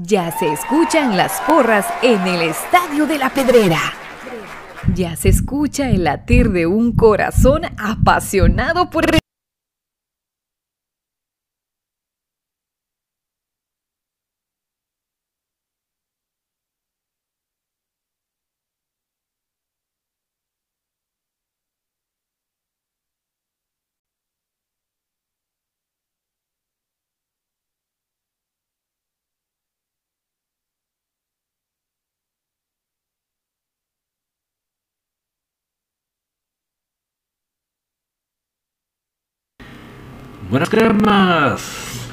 Ya se escuchan las porras en el Estadio de la Pedrera. Ya se escucha el latir de un corazón apasionado por Buenas cremas.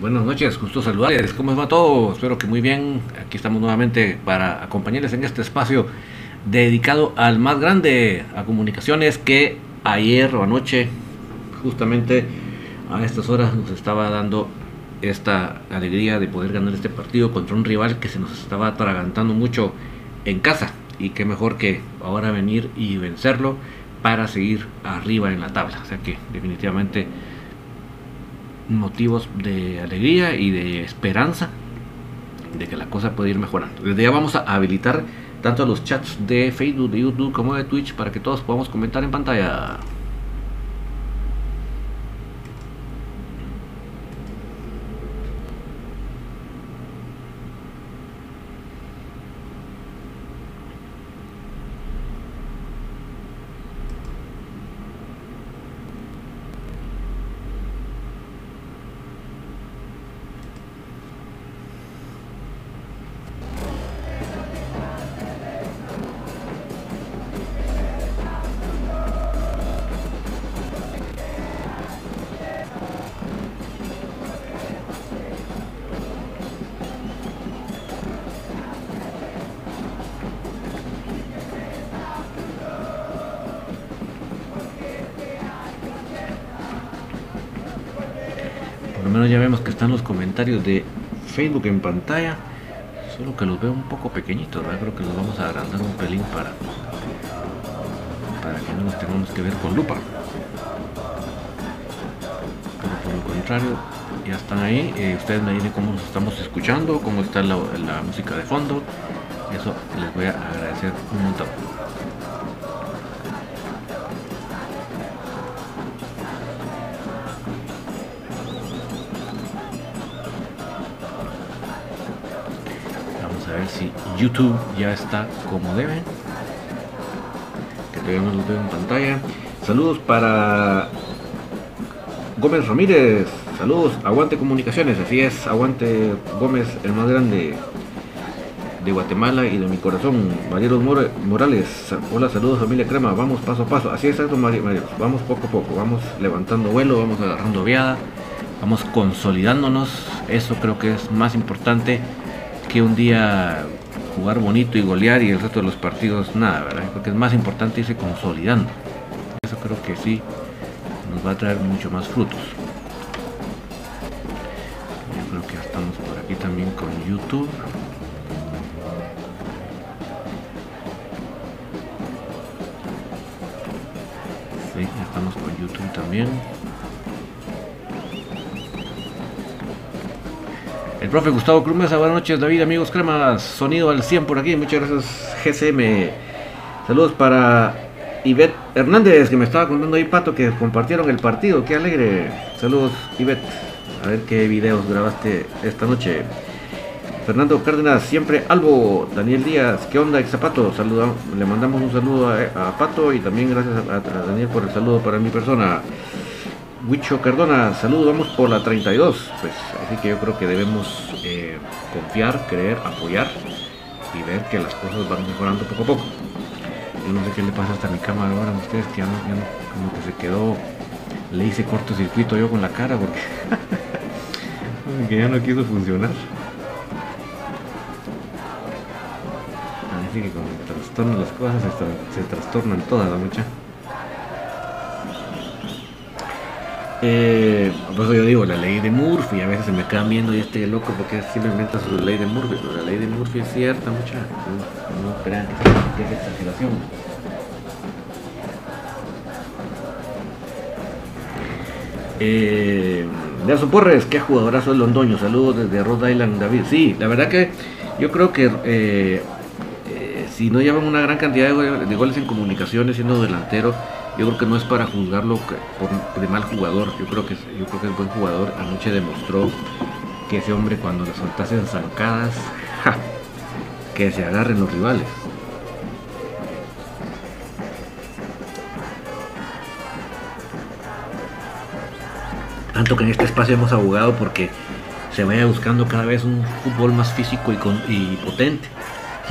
Buenas noches, gusto saludarles. ¿Cómo va todo? Espero que muy bien. Aquí estamos nuevamente para acompañarles en este espacio dedicado al más grande, a comunicaciones que ayer o anoche, justamente a estas horas, nos estaba dando esta alegría de poder ganar este partido contra un rival que se nos estaba atragantando mucho en casa. Y qué mejor que ahora venir y vencerlo para seguir arriba en la tabla. O sea que definitivamente motivos de alegría y de esperanza de que la cosa puede ir mejorando. Desde ya vamos a habilitar tanto los chats de Facebook, de YouTube como de Twitch para que todos podamos comentar en pantalla. Menos ya vemos que están los comentarios de Facebook en pantalla. Solo que los veo un poco pequeñitos. Creo que los vamos a agrandar un pelín para, para que no nos tengamos que ver con lupa. Pero por lo contrario, ya están ahí. Eh, ustedes me dicen cómo nos estamos escuchando, cómo está la, la música de fondo. Eso les voy a agradecer un montón. YouTube ya está como debe. Que todavía no lo veo en pantalla. Saludos para Gómez Ramírez. Saludos, aguante comunicaciones. Así es, aguante Gómez, el más grande de Guatemala y de mi corazón. Marielos More- Morales. Hola, saludos familia Crema. Vamos paso a paso. Así es, exacto, Mari- Marielos. Vamos poco a poco. Vamos levantando vuelo, vamos agarrando viada. Vamos consolidándonos. Eso creo que es más importante que un día jugar bonito y golear y el resto de los partidos nada, ¿verdad? Porque es más importante irse consolidando. Eso creo que sí nos va a traer mucho más frutos. Yo creo que ya estamos por aquí también con YouTube. Sí, ya estamos con YouTube también. Profe Gustavo Cruz Mesa, buenas noches David, amigos cremas, sonido al 100 por aquí, muchas gracias GCM. Saludos para Ivette Hernández, que me estaba contando ahí Pato que compartieron el partido, qué alegre. Saludos Ivette, a ver qué videos grabaste esta noche. Fernando Cárdenas, siempre Albo, Daniel Díaz, ¿qué onda, ex Zapato? Saluda, le mandamos un saludo a, Pato y también gracias a Daniel por el saludo para mi persona. Huicho Cardona, saludos, vamos por la 32. Pues así que yo creo que debemos eh, confiar, creer, apoyar y ver que las cosas van mejorando poco a poco. Yo no sé qué le pasa hasta mi cámara ahora a ustedes que ya no, ya no- como que se quedó, le hice cortocircuito yo con la cara porque que ya no quiso funcionar. Así que cuando trastornan las cosas se, se trastornan todas la mucha. Eh, por eso yo digo, la ley de Murphy, a veces se me quedan viendo y este loco porque siempre inventa su ley de Murphy, pero la ley de Murphy es cierta, mucha. No, no que es, exageración. Eh, Nelson Porres, qué jugadorazo Londoño. Saludos desde Rhode Island, David. Sí, la verdad que yo creo que eh, eh, si no llevan una gran cantidad de, goles en comunicaciones siendo delantero, yo creo que no es para juzgarlo de mal jugador. Yo creo que yo creo que es buen jugador. Anoche demostró que ese hombre cuando le soltasen zancadas, que se agarren los rivales. Tanto que en este espacio hemos abogado porque se vaya buscando cada vez un fútbol más físico y, potente.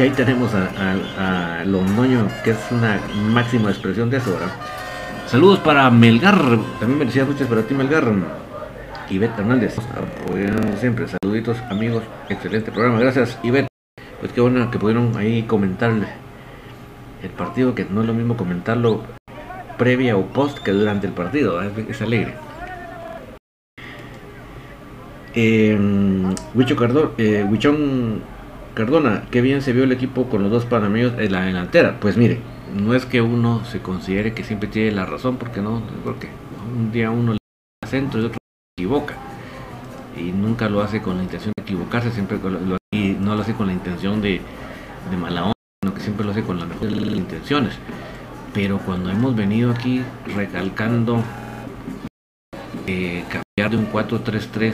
Y ahí tenemos a, a, Londoño, que es una máxima expresión de eso, ¿verdad? Saludos para Melgar, también me decía muchas para ti Melgar. Ivette Hernández, apoyando siempre, saluditos amigos, excelente programa, gracias Ivette. Pues qué bueno que pudieron ahí comentar el partido, que no es lo mismo comentarlo previa o post que durante el partido, es alegre. Eh, Huicho eh, Huichón Cardona, qué bien se vio el equipo con los dos panameños en la delantera. Pues mire, no es que uno se considere que siempre tiene la razón, porque no, porque un día uno le da centro y otro se equivoca. Y nunca lo hace con la intención de equivocarse, siempre lo, y no lo hace con la intención de, de mala onda, sino que siempre lo hace con las mejores intenciones. Pero cuando hemos venido aquí recalcando eh, cambiar de un 4-3-3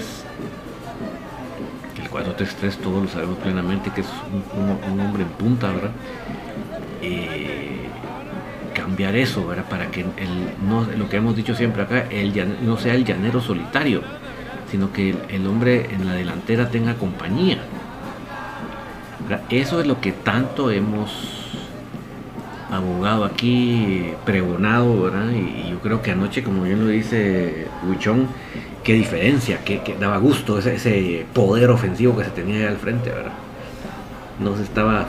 el 4-3-3 todos lo sabemos plenamente que es un, hombre en punta, ¿verdad? Eh, cambiar eso, ¿verdad? Para que el, no, lo que hemos dicho siempre acá, el, no sea el llanero solitario, sino que el, hombre en la delantera tenga compañía. Eso es lo que tanto hemos abogado aquí, pregonado, ¿verdad? Y, yo creo que anoche, como bien lo dice Huichón, qué diferencia, que, daba gusto ese, poder ofensivo que se tenía ahí al frente, ¿verdad? No, se estaba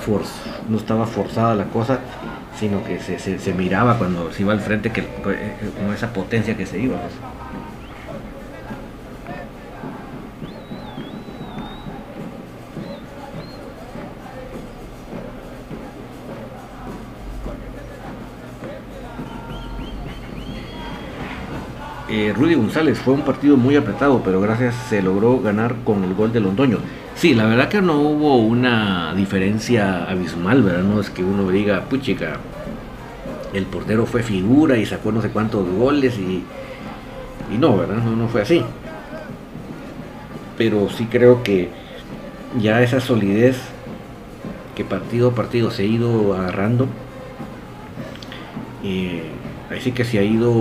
no estaba forzada la cosa, sino que se, miraba cuando se iba al frente que, con esa potencia que se iba. Pues. Eh, Rudy González fue un partido muy apretado, pero gracias se logró ganar con el gol de Londoño. Sí, la verdad que no hubo una diferencia abismal, ¿verdad? No es que uno diga, puchica, el portero fue figura y sacó no sé cuántos goles y, y no, ¿verdad? No, no fue así. Pero sí creo que ya esa solidez que partido a partido se ha ido agarrando, eh, ahí sí que se ha ido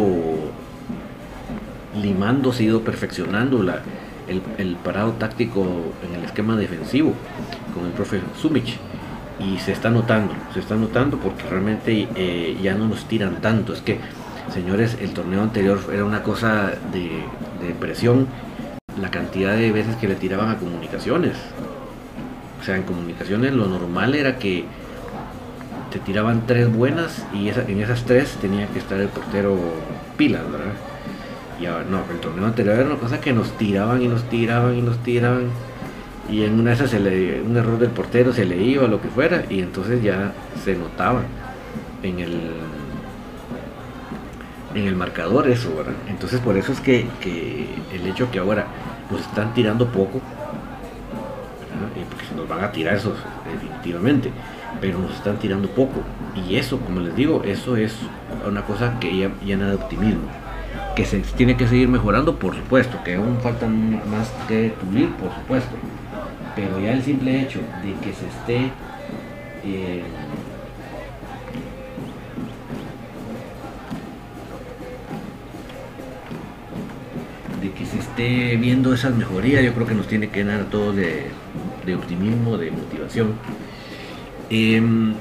limando, se ha ido perfeccionando el, parado táctico en el esquema defensivo con el profe Sumich. Y se está notando, se está notando porque realmente eh, ya no nos tiran tanto. Es que, señores, el torneo anterior era una cosa de, de presión, la cantidad de veces que le tiraban a comunicaciones. O sea, en comunicaciones lo normal era que te tiraban tres buenas y en esas tres tenía que estar el portero pilas, ¿verdad? Y ahora, no, el torneo anterior era una cosa que nos tiraban y nos tiraban y nos tiraban. Y en una de esas un error del portero se le iba, lo que fuera, y entonces ya se notaba en el en el marcador eso, ¿verdad? Entonces por eso es que, el hecho que ahora nos están tirando poco, porque nos van a tirar eso definitivamente, pero nos están tirando poco. Y eso, como les digo, eso es una cosa que ya llena de optimismo que se tiene que seguir mejorando, por supuesto, que aún faltan más que pulir, por supuesto, pero ya el simple hecho de que se esté eh, de que se esté viendo esas mejorías, yo creo que nos tiene que dar todo de, optimismo, de motivación. Em,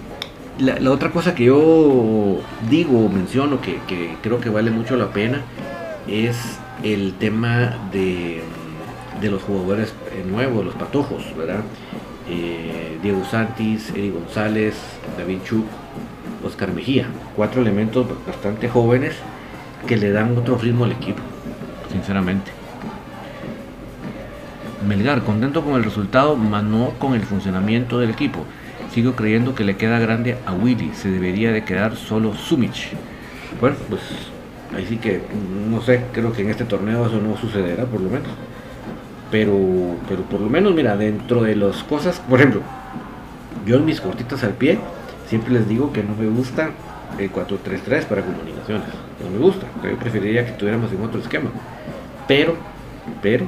la, otra cosa que yo digo, menciono, que, creo que vale mucho la pena, es el tema de, los jugadores nuevos, los patojos, ¿verdad? Eh, Diego Santis, Eddie González, David Chuk, Oscar Mejía. Cuatro elementos bastante jóvenes que le dan otro ritmo al equipo, sinceramente. Melgar, contento con el resultado, mas no con el funcionamiento del equipo. Sigo creyendo que le queda grande a Willy, se debería de quedar solo Sumich. Bueno, pues Ahí sí que, no sé, creo que en este torneo eso no sucederá por lo menos. Pero, pero por lo menos, mira, dentro de las cosas, por ejemplo, yo en mis cortitas al pie siempre les digo que no me gusta el 4-3-3 para comunicaciones. No me gusta. Yo preferiría que tuviéramos en otro esquema. Pero, pero,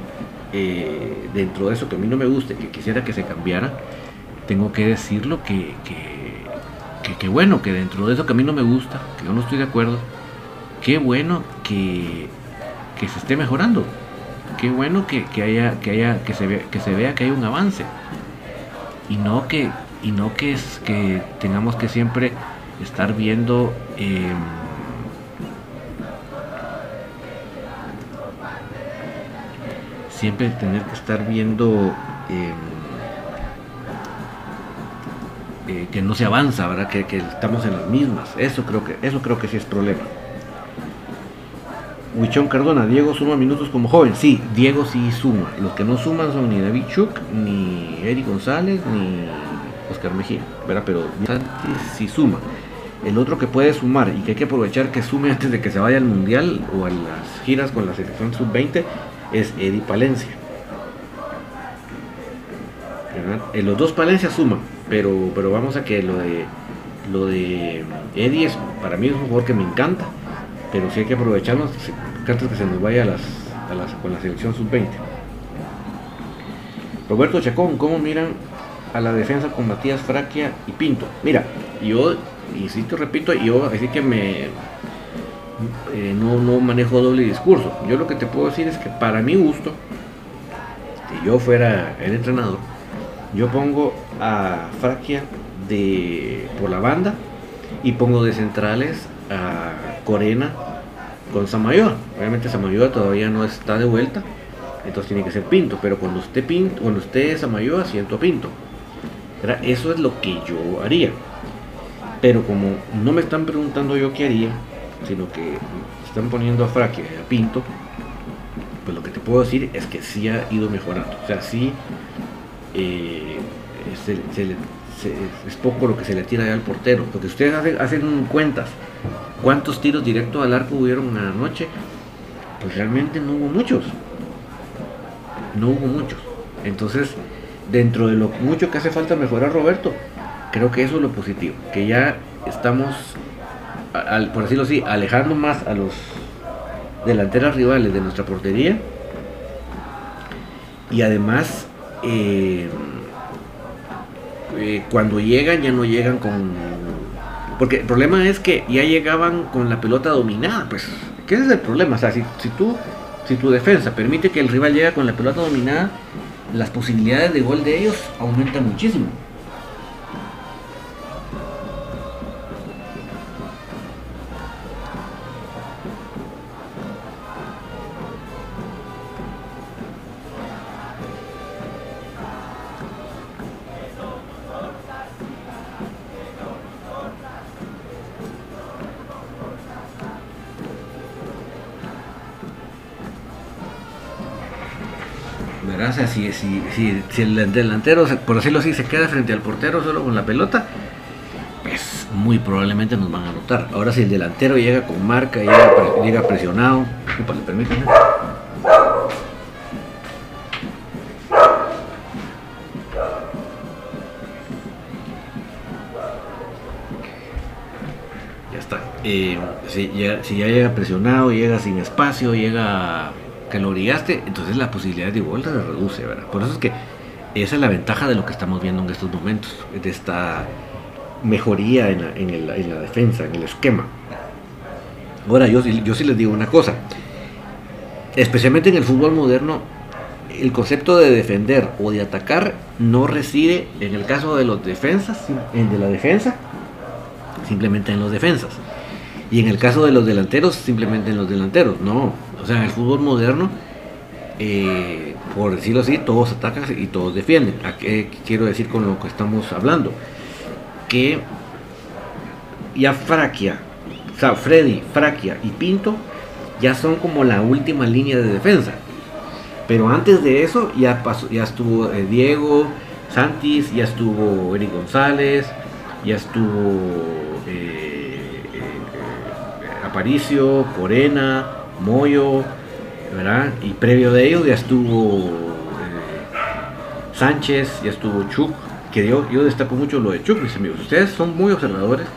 eh, dentro de eso que a mí no me gusta, que quisiera que se cambiara, tengo que decirlo que, que, que, bueno, que dentro de eso que a mí no me gusta, que yo no estoy de acuerdo, qué bueno que, que se esté mejorando. Qué bueno que, que haya, que haya, que se vea, que se vea que hay un avance. Y no que, y no que es que tengamos que siempre estar viendo eh, siempre tener que estar viendo eh, eh, que no se avanza, ¿verdad? Que, que, estamos en las mismas. Eso creo que, eso creo que sí es problema. Huichón Cardona, Diego suma minutos como joven. Sí, Diego sí suma. Los que no suman son ni David Chuk, ni Eric González, ni Oscar Mejía, ¿verdad? Pero sí suma. El otro que puede sumar y que hay que aprovechar que sume antes de que se vaya al Mundial o a las giras con la selección sub-20 es Eddie Palencia. En los dos Palencia suman, pero, pero vamos a que lo de lo de Eddie es, para mí es un jugador que me encanta, pero sí hay que aprovecharlo antes que se nos vaya a las, a las, con la selección sub-20. Roberto Chacón, ¿cómo miran a la defensa con Matías Fraquia y Pinto? Mira, yo, y si te repito, yo así que me eh, no, no manejo doble discurso. Yo lo que te puedo decir es que para mi gusto, si yo fuera el entrenador, yo pongo a Fraquia de, por la banda y pongo de centrales a Corena con Samayoa. Obviamente Samayoa todavía no está de vuelta, entonces tiene que ser Pinto, pero cuando esté Pinto, cuando esté Samayoa, siento a Pinto. Eso es lo que yo haría. Pero como no me están preguntando yo qué haría, sino que están poniendo a Fraque a Pinto, pues lo que te puedo decir es que sí ha ido mejorando. O sea, sí eh, es poco lo que se le tira al portero. Porque ustedes hacen, cuentas cuántos tiros directos al arco hubieron anoche, pues realmente no hubo muchos. No hubo muchos. Entonces, dentro de lo mucho que hace falta mejorar Roberto, creo que eso es lo positivo, que ya estamos al, por decirlo así, alejando más a los delanteros rivales de nuestra portería. Y además, eh, eh, cuando llegan ya no llegan con... Porque el problema es que ya llegaban con la pelota dominada, pues, ¿qué es el problema? O sea, si, si, tú, si tu defensa permite que el rival llegue con la pelota dominada, las posibilidades de gol de ellos aumentan muchísimo. Si, si, si, el delantero, por decirlo así, se queda frente al portero solo con la pelota, pues muy probablemente nos van a anotar. Ahora si el delantero llega con marca, llega, presionado, ¿le permiten? Ya está. Eh, si, si ya llega presionado, llega sin espacio, llega que lo brigaste, entonces la posibilidad de vuelta se reduce, ¿verdad? Por eso es que esa es la ventaja de lo que estamos viendo en estos momentos, de esta mejoría en la, en la defensa, en el esquema. Ahora, yo, yo sí les digo una cosa, especialmente en el fútbol moderno, el concepto de defender o de atacar no reside en el caso de los defensas, en de la defensa, simplemente en los defensas. Y en el caso de los delanteros, simplemente en los delanteros. No, o sea, en el fútbol moderno, eh, por decirlo así, todos atacan y todos defienden. ¿A quiero decir con lo que estamos hablando? Que ya Fraquia, o sea, Freddy, Fraquia y Pinto ya son como la última línea de defensa. Pero antes de eso ya, pasó, ya estuvo eh, Diego, Santis, ya estuvo Eric González, ya estuvo... Eh, Aparicio, Corena, Moyo, ¿verdad? Y previo de ellos ya estuvo eh, Sánchez, ya estuvo Chuk, que yo, yo destaco mucho lo de Chuk, mis amigos. Ustedes son muy observadores.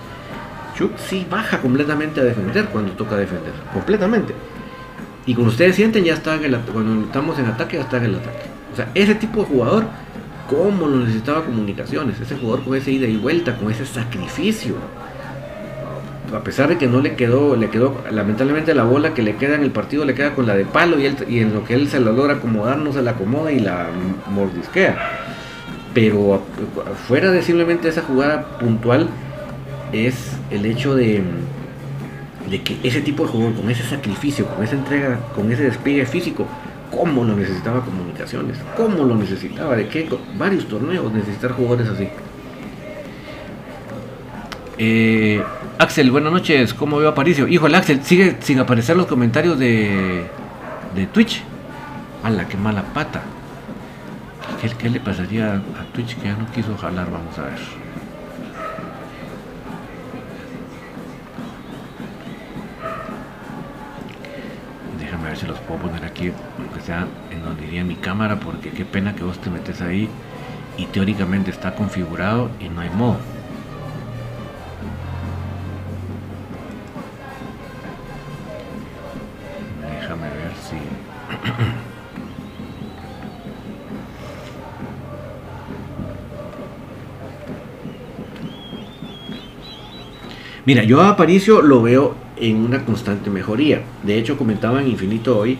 Chuk sí baja completamente a defender cuando toca defender, completamente. Y cuando ustedes sienten, ya está en el, cuando estamos en ataque, ya está en el ataque. O sea, ese tipo de jugador, ¿cómo lo necesitaba comunicaciones? Ese jugador con ese ida y vuelta, con ese sacrificio. A pesar de que no le quedó, le quedó, lamentablemente la bola que le queda en el partido le queda con la de palo y, él, y en lo que él se la logra acomodar no se la acomoda y la mordisquea. Pero fuera de simplemente esa jugada puntual, es el hecho de, de que ese tipo de jugador, con ese sacrificio, con esa entrega, con ese despliegue físico, cómo lo necesitaba comunicaciones, cómo lo necesitaba, de qué varios torneos necesitar jugadores así. Eh, Axel, buenas noches, ¿cómo veo Aparicio? Híjole, Axel, sigue sin aparecer los comentarios de, de Twitch. ¡Hala, qué mala pata! ¿Qué, ¿Qué, le pasaría a Twitch que ya no quiso jalar? Vamos a ver. Déjame ver si los puedo poner aquí, aunque sea en donde iría mi cámara, porque qué pena que vos te metes ahí y teóricamente está configurado y no hay modo. Mira, yo a Aparicio lo veo en una constante mejoría. De hecho, comentaba en Infinito hoy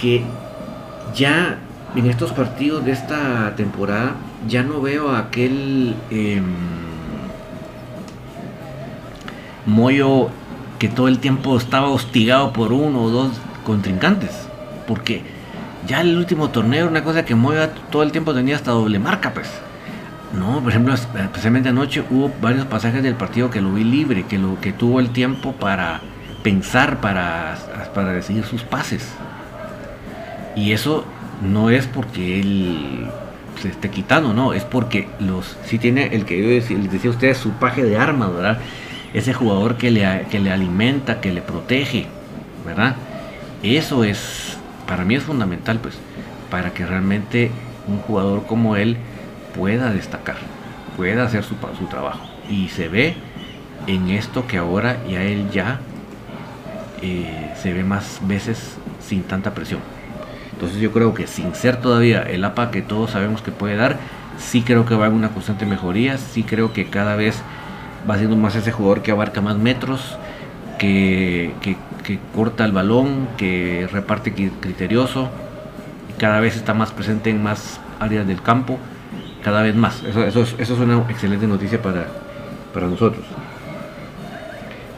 que ya en estos partidos de esta temporada ya no veo a aquel eh, Moyo que todo el tiempo estaba hostigado por uno o dos contrincantes. Porque ya el último torneo, una cosa que Moyo todo el tiempo tenía hasta doble marca, pues. No, por ejemplo, especialmente anoche hubo varios pasajes del partido que lo vi libre, que lo que tuvo el tiempo para pensar, para, para decidir sus pases. Y eso no es porque él se esté quitando, no, es porque los sí tiene el que yo decía, decía a ustedes su paje de armas, ¿verdad? Ese jugador que le, que le alimenta, que le protege, ¿verdad? Eso es, para mí es fundamental, pues, para que realmente un jugador como él pueda destacar, pueda hacer su, su trabajo. Y se ve en esto que ahora ya él ya eh, se ve más veces sin tanta presión. Entonces yo creo que sin ser todavía el APA que todos sabemos que puede dar, sí creo que va en una constante mejoría, sí creo que cada vez va siendo más ese jugador que abarca más metros, que, que, que corta el balón, que reparte criterioso, cada vez está más presente en más áreas del campo cada vez más. Eso, eso, es, eso es una excelente noticia para, para nosotros.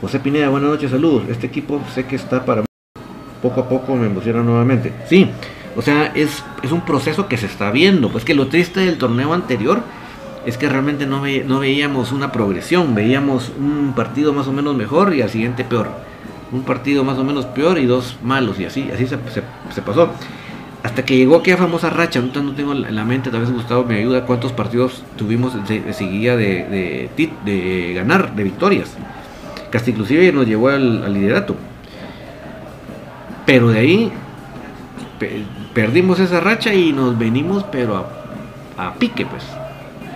José Pineda, buenas noches, saludos. Este equipo sé que está para poco a poco me emociona nuevamente. Sí, o sea, es, es un proceso que se está viendo. Pues que lo triste del torneo anterior es que realmente no, ve, no veíamos una progresión, veíamos un partido más o menos mejor y al siguiente peor. Un partido más o menos peor y dos malos y así, así se, se, se pasó hasta que llegó aquella famosa racha, no, no tengo en la mente, tal vez Gustavo me ayuda, cuántos partidos tuvimos de, de de, ganar, de victorias, que hasta inclusive nos llevó al, liderato. Pero de ahí pe perdimos esa racha y nos venimos, pero a, pique, pues,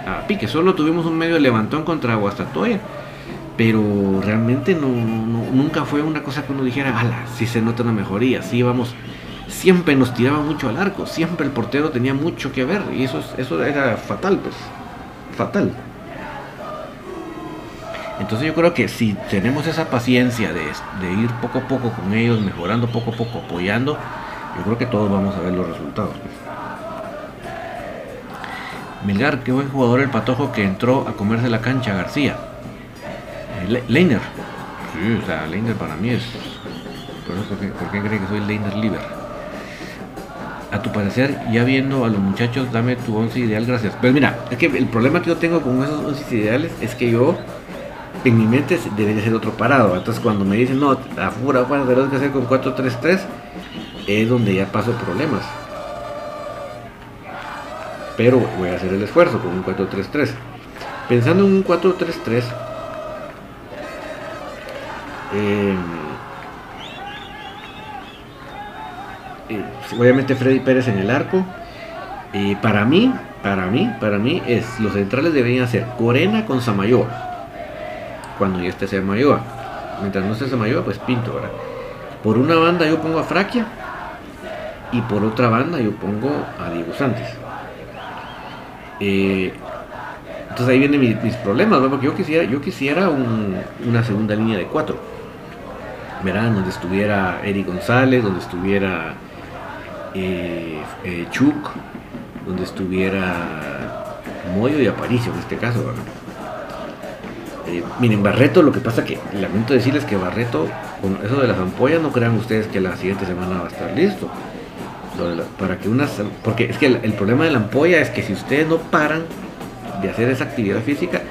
a pique. Solo tuvimos un medio levantón contra Guastatoya, pero realmente no, nunca fue una cosa que uno dijera, ala, si se nota una mejoría, sí vamos siempre nos tiraba mucho al arco, siempre el portero tenía mucho que ver y eso, eso era fatal, pues, fatal. Entonces yo creo que si tenemos esa paciencia de, de, ir poco a poco con ellos, mejorando poco a poco, apoyando, yo creo que todos vamos a ver los resultados. Pues. Milgar, qué buen jugador el patojo que entró a comerse la cancha, García. Eh, Leiner. Sí, o sea, Leiner para mí es... ¿Por qué, por qué cree que soy Leiner Liver? A tu parecer, ya viendo a los muchachos, dame tu once ideal, gracias. Pues mira, es que el problema que yo tengo con esos once ideales es que yo, en mi mente, debería ser otro parado. Entonces, cuando me dicen, no, afuera, afuera, tenemos que hacer con 4-3-3, es donde ya paso problemas. Pero voy a hacer el esfuerzo con un 4-3-3. Pensando en un 4-3-3, Eh, eh, obviamente Freddy Pérez en el arco. Y para mí, para mí, para mí es los centrales deberían ser Corena con Samayoa. Cuando ya esté Samayoa. Mientras no esté Samayoa, pues Pinto, ¿verdad? Por una banda yo pongo a Fraquia y por otra banda yo pongo a Diego Santos. Eh, entonces ahí vienen mis, problemas, porque yo quisiera, yo quisiera una segunda línea de cuatro. Verán, donde estuviera Eric González, donde estuviera eh, eh, Chuk, donde estuviera Moyo y Aparicio en este caso. miren, Barreto, lo que pasa que lamento decirles que Barreto, con eso de las ampollas, no crean ustedes que la siguiente semana va a estar listo para que unas, porque es que el, problema de la ampolla es que si ustedes no paran de hacer esa actividad física,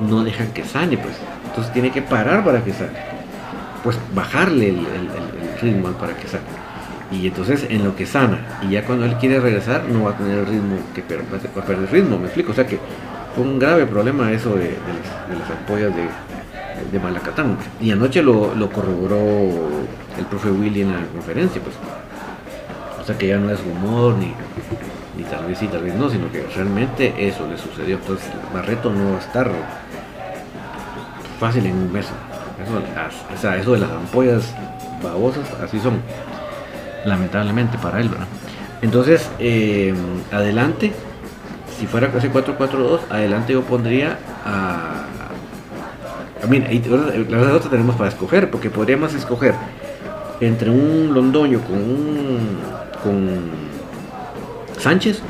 no dejan que sane, pues. Entonces tiene que parar para que sane. Pues bajarle el, ritmo para que sane. Y entonces en lo que sana, y ya cuando él quiere regresar, no va a tener el ritmo que va a perder ritmo, me explico. O sea que fue un grave problema eso de, las, ampollas de, de Malacatán. Y anoche lo, lo corroboró el profe Willy en la conferencia, pues que ya no es rumor, ni, ni tal vez sí, tal vez no, sino que realmente eso le sucedió. Entonces Barreto no va a estar fácil en un mes. Eso, o sea, eso de las ampollas babosas, así son, lamentablemente para él, ¿verdad? Entonces, eh, adelante, si fuera casi 4-4-2, adelante yo pondría a... a mí, las otras tenemos para escoger, porque podríamos escoger entre un Londoño con un con Sánchez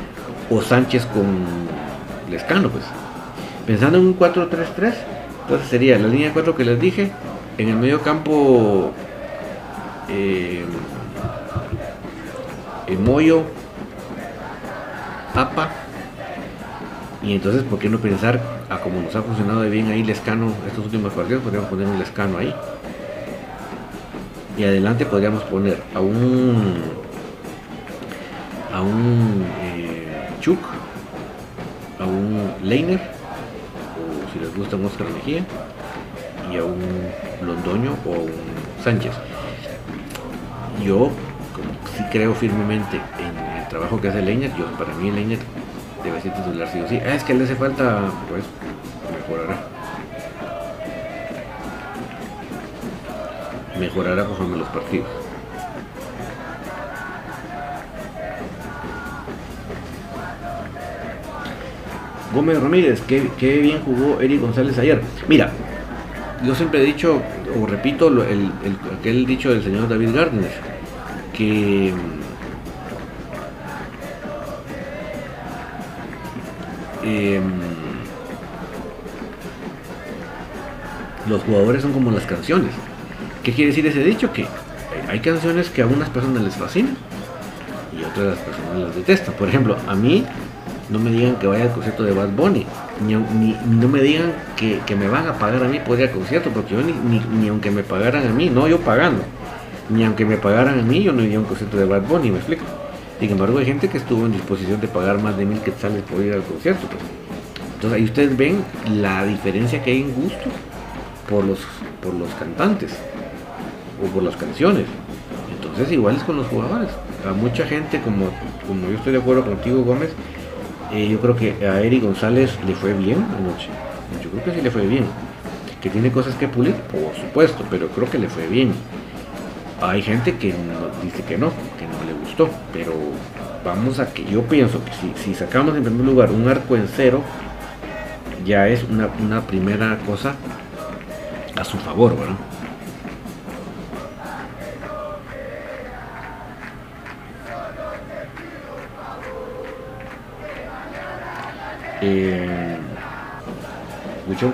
o Sánchez con Lescano, pues. Pensando en un 4-3-3, entonces sería la línea de 4 que les dije, en el medio campo eh, el Moyo, Apa, y entonces, ¿por qué no pensar a como nos ha funcionado de bien ahí Lescano estos últimos partidos? Podríamos poner un Lescano ahí. Y adelante podríamos poner a un a un eh, Chuk, a un Leiner, o si les gusta un Oscar Mejía, y a un Londoño o a un Sánchez. Yo sí creo firmemente en el trabajo que hace Leiner, yo para mí Leiner debe ser titular sí o sí. Ah, es que le hace falta, pues, mejorará. Mejorará conforme los partidos. Gómez Ramírez, qué, bien jugó Eric González ayer. Mira, yo siempre he dicho, o repito, el, aquel dicho del señor David Gardner, em, los jugadores son como las canciones. ¿Qué quiere decir ese dicho? Que hay canciones que a unas personas les fascinan y otras personas las detestan. Por ejemplo, a mí no me digan que vaya al concierto de Bad Bunny, ni, no me digan que, me van a pagar a mí por ir al concierto, porque yo ni, aunque me pagaran a mí, no yo pagando, ni aunque me pagaran a mí, yo no iría a un concierto de Bad Bunny, me explico. Sin embargo, hay gente que estuvo en disposición de pagar más de mil quetzales por ir al concierto. Pues. Entonces ahí ustedes ven la diferencia que hay en gusto por los, por los cantantes o por las canciones. Entonces igual es con los jugadores. A mucha gente, como, como yo estoy de acuerdo contigo Gómez, eh, yo creo que a Eric González le fue bien anoche. Yo creo que sí le fue bien. Que tiene cosas que pulir, por supuesto, pero creo que le fue bien. Hay gente que dice que no, que no le gustó, pero vamos a que yo pienso que si, sacamos en primer lugar un arco en cero, ya es una, una primera cosa a su favor, ¿verdad? Eh,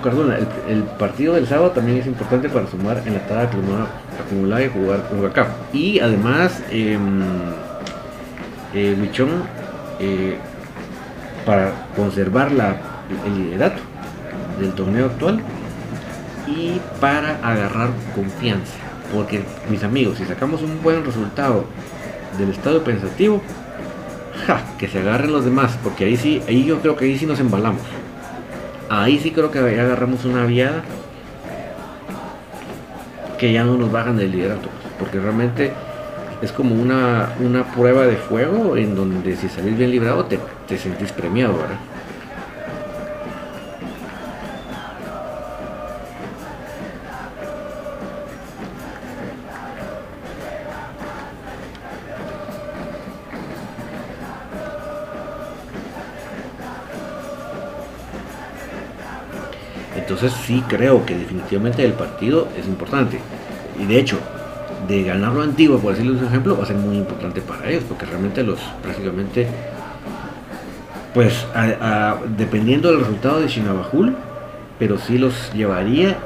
Cardona, el, partido del sábado también es importante para sumar en la tabla acumulada y jugar con acá. Y además, eh, eh, eh, para conservar la, el liderato del torneo actual y para agarrar confianza. Porque mis amigos, si sacamos un buen resultado del estado pensativo, que se agarren los demás, porque ahí sí, ahí yo creo que ahí sí nos embalamos. Ahí sí creo que agarramos una viada que ya no nos bajan del liderato, porque realmente es como una, una prueba de fuego en donde si salís bien librado te, te sentís premiado, ¿verdad? Entonces sí creo que definitivamente el partido es importante. Y de hecho, de ganarlo Antigua, por decirles un ejemplo, va a ser muy importante para ellos, porque realmente los prácticamente, pues dependiendo del resultado de Chinabajul, pero sí los llevaría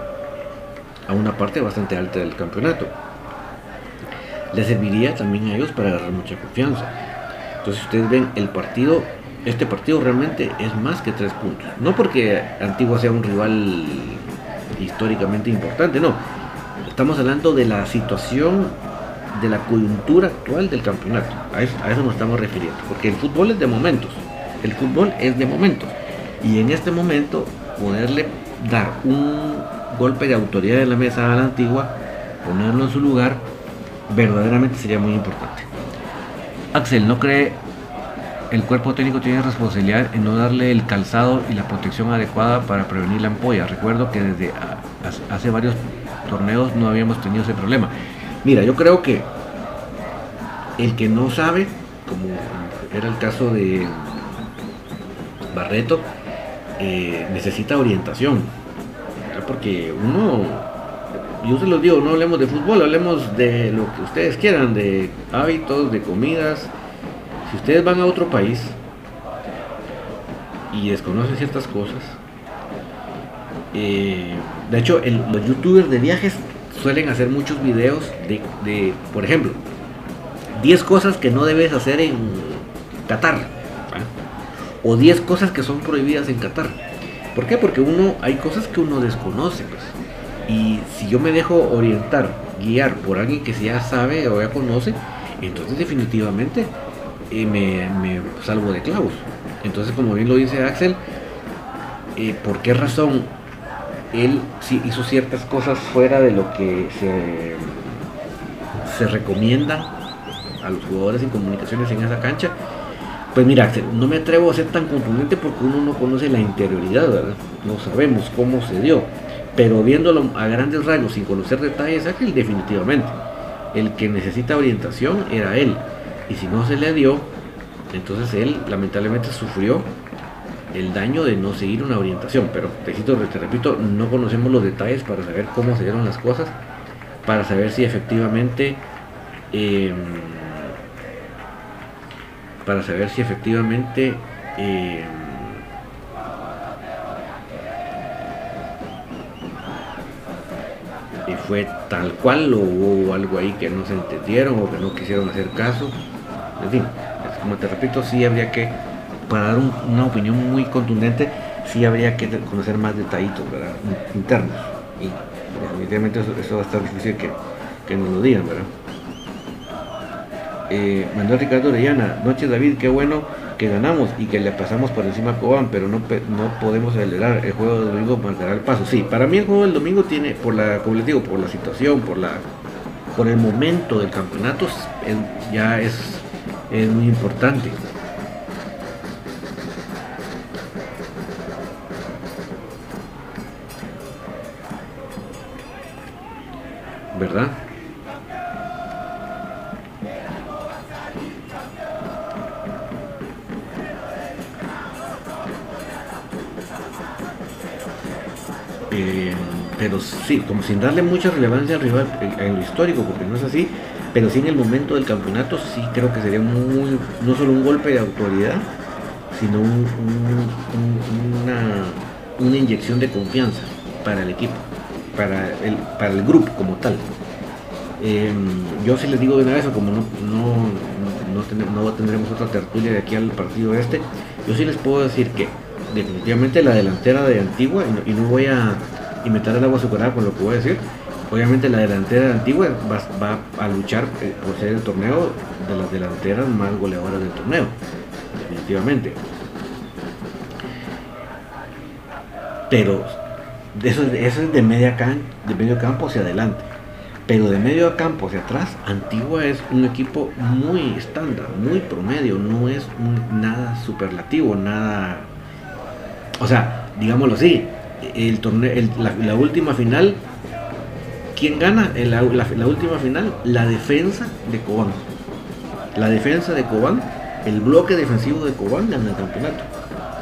a una parte bastante alta del campeonato. Les serviría también a ellos para agarrar mucha confianza. Entonces ustedes ven el partido este partido realmente es más que tres puntos. No porque Antigua sea un rival históricamente importante, no. Estamos hablando de la situación, de la coyuntura actual del campeonato. A eso, nos estamos refiriendo. Porque el fútbol es de momentos. El fútbol es de momentos. Y en este momento, poderle dar un golpe de autoridad en la mesa a la Antigua, ponerlo en su lugar, verdaderamente sería muy importante. Axel, ¿no cree el cuerpo técnico tiene responsabilidad en no darle el calzado y la protección adecuada para prevenir la ampolla. Recuerdo que desde hace varios torneos no habíamos tenido ese problema. Mira, yo creo que el que no sabe, como era el caso de Barreto, eh, necesita orientación. Porque uno, yo se los digo, no hablemos de fútbol, hablemos de lo que ustedes quieran, de hábitos, de comidas, si ustedes van a otro país y desconocen ciertas cosas, eh, de hecho los youtubers de viajes suelen hacer muchos videos de, por ejemplo, 10 cosas que no debes hacer en Qatar. O 10 cosas que son prohibidas en Qatar. ¿Por qué? Porque uno, hay cosas que uno desconoce. Pues. Y si yo me dejo orientar, guiar por alguien que ya sabe o ya conoce, entonces definitivamente y me, salvo de clavos. Entonces, como bien lo dice Axel, eh, ¿por qué razón él sí hizo ciertas cosas fuera de lo que se, se recomienda a los jugadores en comunicaciones en esa cancha? Pues mira, Axel, no me atrevo a ser tan contundente porque uno no conoce la interioridad, ¿verdad? No sabemos cómo se dio. Pero viéndolo a grandes rasgos, sin conocer detalles, Axel, definitivamente. El que necesita orientación era él y si no se le dio, entonces él lamentablemente sufrió el daño de no seguir una orientación. Pero te, te repito, no conocemos los detalles para saber cómo se dieron las cosas, para saber si efectivamente... Em, para saber si efectivamente em, fue tal cual o hubo algo ahí que no se entendieron o que no quisieron hacer caso en fin, como te repito, sí habría que, para dar una opinión muy contundente, sí habría que conocer más detallitos internos. Y definitivamente eso, va a estar difícil que, que nos lo digan, ¿verdad? Eh, Manuel Ricardo Orellana, noches David, qué bueno que ganamos y que le pasamos por encima a Cobán, pero no, no podemos acelerar. El juego del domingo marcará el paso. Sí, para mí el juego del domingo tiene, por la, como les digo, por la situación, por la por el momento del campeonato, ya es es muy importante. ¿Verdad? Eh, pero sí, como sin darle mucha relevancia al rival en lo histórico, porque no es así, pero sí en el momento del campeonato sí creo que sería muy, no solo un golpe de autoridad, sino una, una, inyección de confianza para el equipo, para el, para el grupo como tal. Em, yo sí les digo de una vez, como no, no, no, tendremos otra tertulia de aquí al partido este, yo sí les puedo decir que definitivamente la delantera de Antigua, y no, voy a inventar el agua azucarada con lo que voy a decir, Obviamente la delantera antigua va, a luchar eh, por ser el torneo de las delanteras más goleadoras del torneo, definitivamente. Pero eso, es de, media can, de medio campo hacia adelante. Pero de medio campo hacia atrás, Antigua es un equipo muy estándar, muy promedio, no es nada superlativo, nada... O sea, digámoslo así, el torneo, la, última final, ¿quién gana en la, última final? La defensa de Cobán. La defensa de Cobán, el bloque defensivo de Cobán gana el campeonato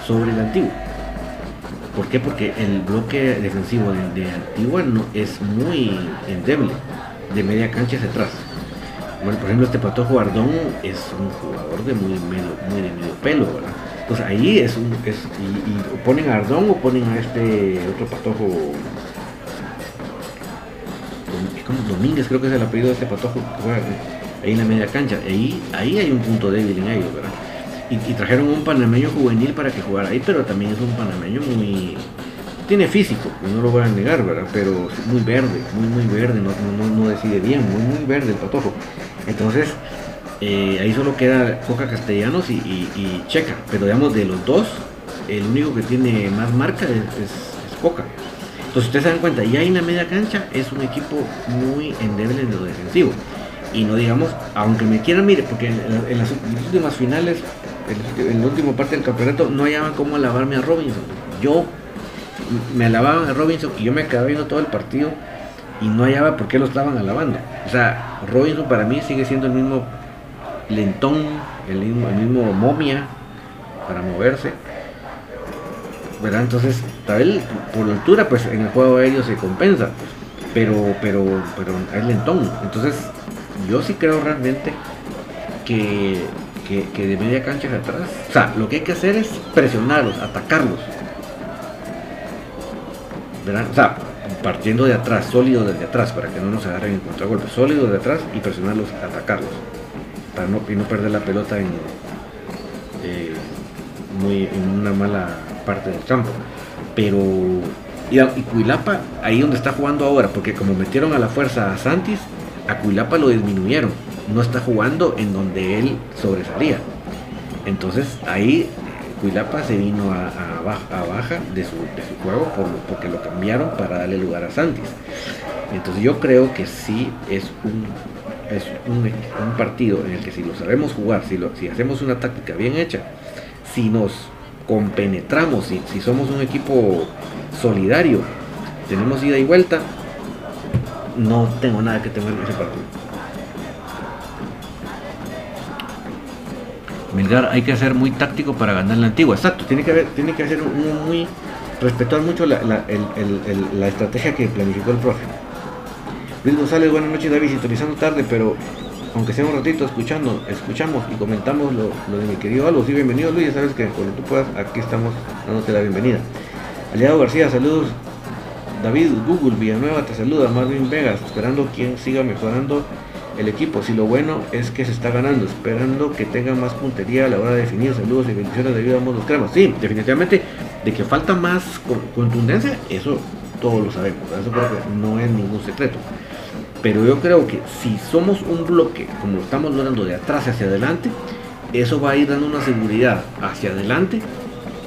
sobre el antiguo. ¿Por qué? Porque el bloque defensivo de, Antigua no, es muy endeble, de media cancha hacia atrás. Bueno, por ejemplo, este Patojo Ardón es un jugador de muy, muy de medio pelo, ¿verdad? Entonces ahí es un. Es, y, ponen a Ardón o ponen a este otro Patojo. Domínguez, creo que es el apellido de este Patojo que juega ahí en la media cancha. Ahí, ahí hay un punto débil en ellos, ¿verdad? y, trajeron un panameño juvenil para que jugara ahí, pero también es un panameño muy... Tiene físico, no lo voy a negar, ¿verdad? Pero muy verde, muy, muy verde, no, no, decide bien, muy, muy verde el patojo. Entonces, eh, ahí solo queda Coca Castellanos y, Checa, pero digamos de los dos, el único que tiene más marca es, Coca. Entonces ustedes se dan cuenta, ya en la media cancha es un equipo muy endeble en lo defensivo. Y no digamos, aunque me quieran, mire, porque en las últimas finales en la última parte del campeonato no hallaban cómo alabarme a Robinson. Yo me alababan a Robinson y yo me quedaba viendo todo el partido y no hallaba por qué lo estaban alabando. O sea, Robinson para mí sigue siendo el mismo lentón, el mismo, el mismo momia para moverse. ¿verdad? Entonces, tal por la altura, pues en el juego aéreo se compensa, pero, pero, pero es lentón. Entonces, yo sí creo realmente que que, de media cancha hacia atrás. O sea, lo que hay que hacer es presionarlos, atacarlos. ¿Verdad? O sea, partiendo de atrás, sólido desde atrás, para que no nos agarren en contragolpe. Sólido de atrás y presionarlos, atacarlos. Para no, y no perder la pelota en, eh, muy, en una mala parte del campo. Pero y, y Cuilapa, ahí donde está jugando ahora, porque como metieron a la fuerza a Santis, a Cuilapa lo disminuyeron no está jugando en donde él sobresalía. Entonces ahí Cuilapa se vino a, baja de su, juego porque lo cambiaron para darle lugar a Santis. Entonces yo creo que sí es un, es un, partido en el que si lo sabemos jugar, si, lo, si hacemos una táctica bien hecha, si nos compenetramos, si, si somos un equipo solidario, tenemos ida y vuelta, no tengo nada que temer en ese partido. Milgar hay que ser muy táctico para ganar la antigua. Exacto, tiene que haber, tiene que hacer un, muy respetar mucho la, estrategia que planificó el profe. Luis González, buenas noches David, sintonizando tarde, pero aunque sea un ratito escuchando, escuchamos y comentamos lo, de mi querido Aldo. Sí, bienvenido Luis, ya sabes que cuando tú puedas, aquí estamos dándote la bienvenida. Aliado García, saludos. David Google Villanueva te saluda, Marvin Vegas, esperando quien siga mejorando el equipo. Si lo bueno es que se está ganando, esperando que tenga más puntería a la hora de definir. Saludos y bendiciones de vida a los cremas. Sí, definitivamente, de que falta más contundencia, eso todos lo sabemos. Eso creo que no es ningún secreto. Pero yo creo que si somos un bloque, como lo estamos logrando de atrás hacia adelante, eso va a ir dando una seguridad hacia adelante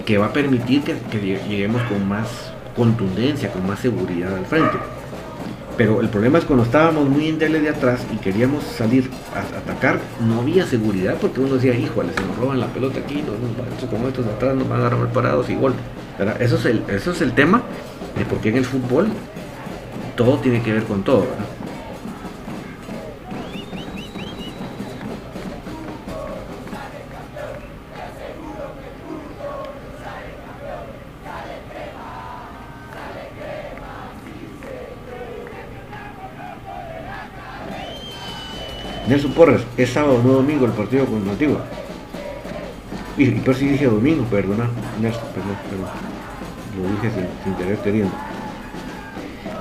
que va a permitir que lleguemos con más contundencia, con más seguridad al frente. Pero el problema es cuando estábamos muy en de atrás y queríamos salir a atacar, no había seguridad porque uno decía, híjole, se nos roban la pelota aquí, no, como estos de atrás nos van a agarrar parados y gol. Eso es, el, eso es el tema de por qué en el fútbol todo tiene que ver con todo. Nelson Porras, es sábado, no domingo el partido con Antigua. Y, y por si dije domingo, perdona, perdón, perdón. Lo dije sin, querer queriendo.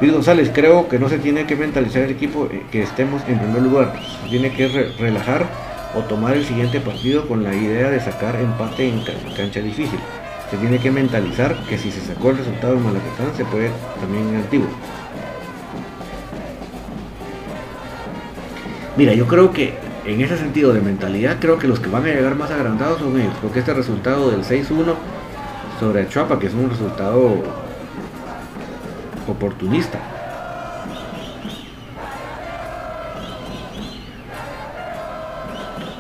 Luis González, creo que no se tiene que mentalizar el equipo eh, que estemos en primer lugar. Se tiene que relajar o tomar el siguiente partido con la idea de sacar empate en cancha difícil. Se tiene que mentalizar que si se sacó el resultado en Malacatán se puede también en Antiguo. Mira, yo creo que en ese sentido de mentalidad, creo que los que van a llegar más agrandados son ellos, porque este resultado del 6-1 sobre Chuapa, que es un resultado oportunista.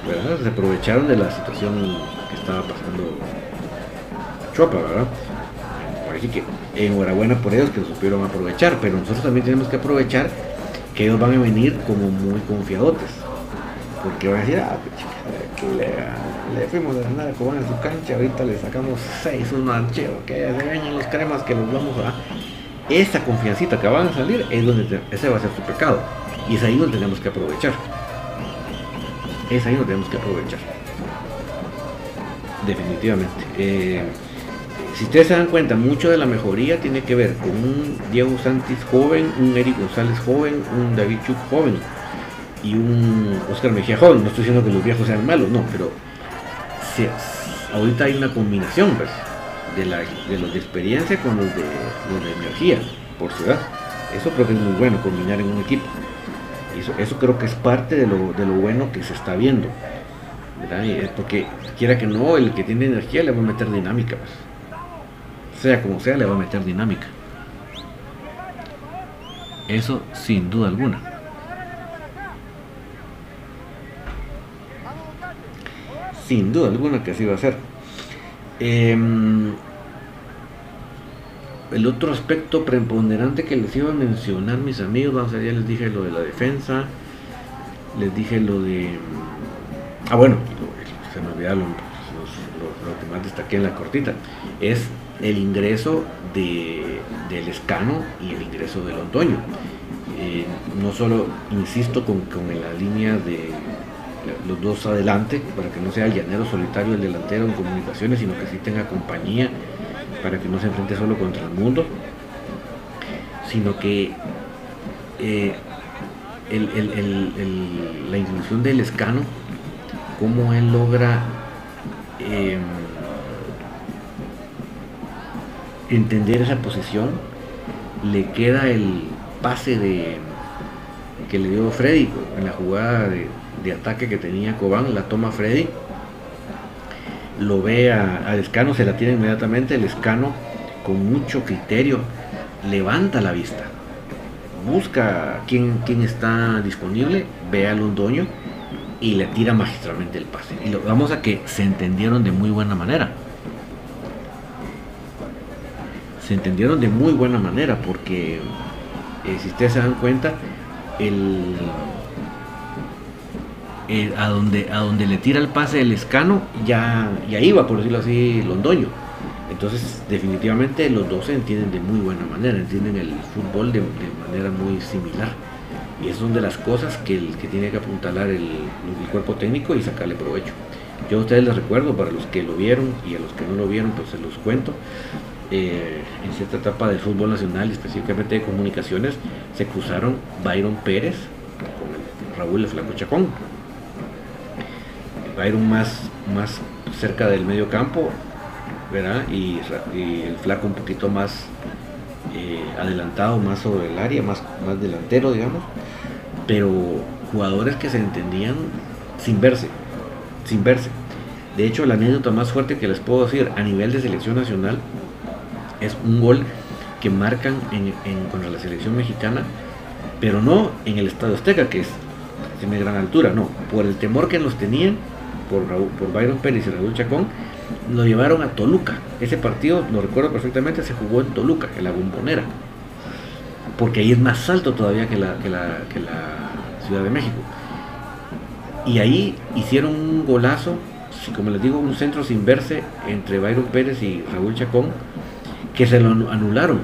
¿Verdad? Se aprovecharon de la situación que estaba pasando Chuapa, ¿verdad? Así que enhorabuena por ellos que lo supieron aprovechar, pero nosotros también tenemos que aprovechar ellos van a venir como muy confiadotes. Porque van a decir, ah, pues, le, fuimos de nada Cobán en su cancha, ahorita le sacamos 6-1 al Cheo, que se vengan los cremas que los vamos a... Esa confiancita que van a salir es donde ese va a ser su pecado. Y es ahí donde tenemos que aprovechar. Es ahí donde tenemos que aprovechar. Definitivamente. Eh, si ustedes se dan cuenta, mucho de la mejoría tiene que ver con un Diego Santis joven, un Eric González joven, un David Chuk joven y un Oscar Mejía joven. No estoy diciendo que los viejos sean malos, no, pero ahorita hay una combinación pues, de, la, de los de experiencia con los de, los de energía por ciudad. Eso creo que es muy bueno, combinar en un equipo. Eso, eso creo que es parte de lo, de lo bueno que se está viendo. Porque quiera que no, el que tiene energía le va a meter dinámica. Pues sea como sea, le va a meter dinámica. Eso sin duda alguna. Sin duda alguna que así va a ser. Em, el otro aspecto preponderante que les iba a mencionar mis amigos, vamos a ya les dije lo de la defensa, les dije lo de... Ah, bueno, se me olvidaron lo, lo que más destaqué en la cortita, es el ingreso de, del escano y el ingreso del otoño. Eh, no solo, insisto, con, la línea de los dos adelante, para que no sea el llanero solitario el delantero en comunicaciones, sino que sí tenga compañía, para que no se enfrente solo contra el mundo, sino que eh, la inclusión del escano, cómo él logra eh, entender esa posición, le queda el pase de que le dio Freddy en la jugada de, ataque que tenía Cobán, la toma Freddy, lo ve al escano, se la tiene inmediatamente, el escano con mucho criterio levanta la vista, busca quién, quién está disponible, ve a Londoño y le tira magistralmente el pase. Y lo, vamos a que se entendieron de muy buena manera. Entendieron de muy buena manera porque eh, si ustedes se dan cuenta el, a donde a donde le tira el pase el escano ya, ya iba por decirlo así Londoño. Entonces definitivamente los dos entienden de muy buena manera entienden el fútbol de, manera muy similar. Y es son de las cosas que, el, que tiene que apuntalar el, el cuerpo técnico y sacarle provecho. Yo a ustedes les recuerdo para los que lo vieron y a los que no lo vieron pues se los cuento eh, en cierta etapa del fútbol nacional específicamente de comunicaciones, se cruzaron Byron Pérez con Raúl Flaco Chacón. Byron más, más cerca del medio campo, ¿verdad? Y, el Flaco un poquito más eh, adelantado, más sobre el área, más, más delantero, digamos. Pero jugadores que se entendían sin verse, sin verse. De hecho, la anécdota más fuerte que les puedo decir a nivel de selección nacional es un gol que marcan en, contra la selección mexicana, pero no en el Estadio Azteca, que es tiene gran altura, no, por el temor que nos tenían, por, por Byron Pérez y Raúl Chacón, lo llevaron a Toluca. Ese partido, lo recuerdo perfectamente, se jugó en Toluca, en la bombonera, porque ahí es más alto todavía que la, que la, que la Ciudad de México. Y ahí hicieron un golazo, como les digo, un centro sin verse entre Byron Pérez y Raúl Chacón, que se lo anularon.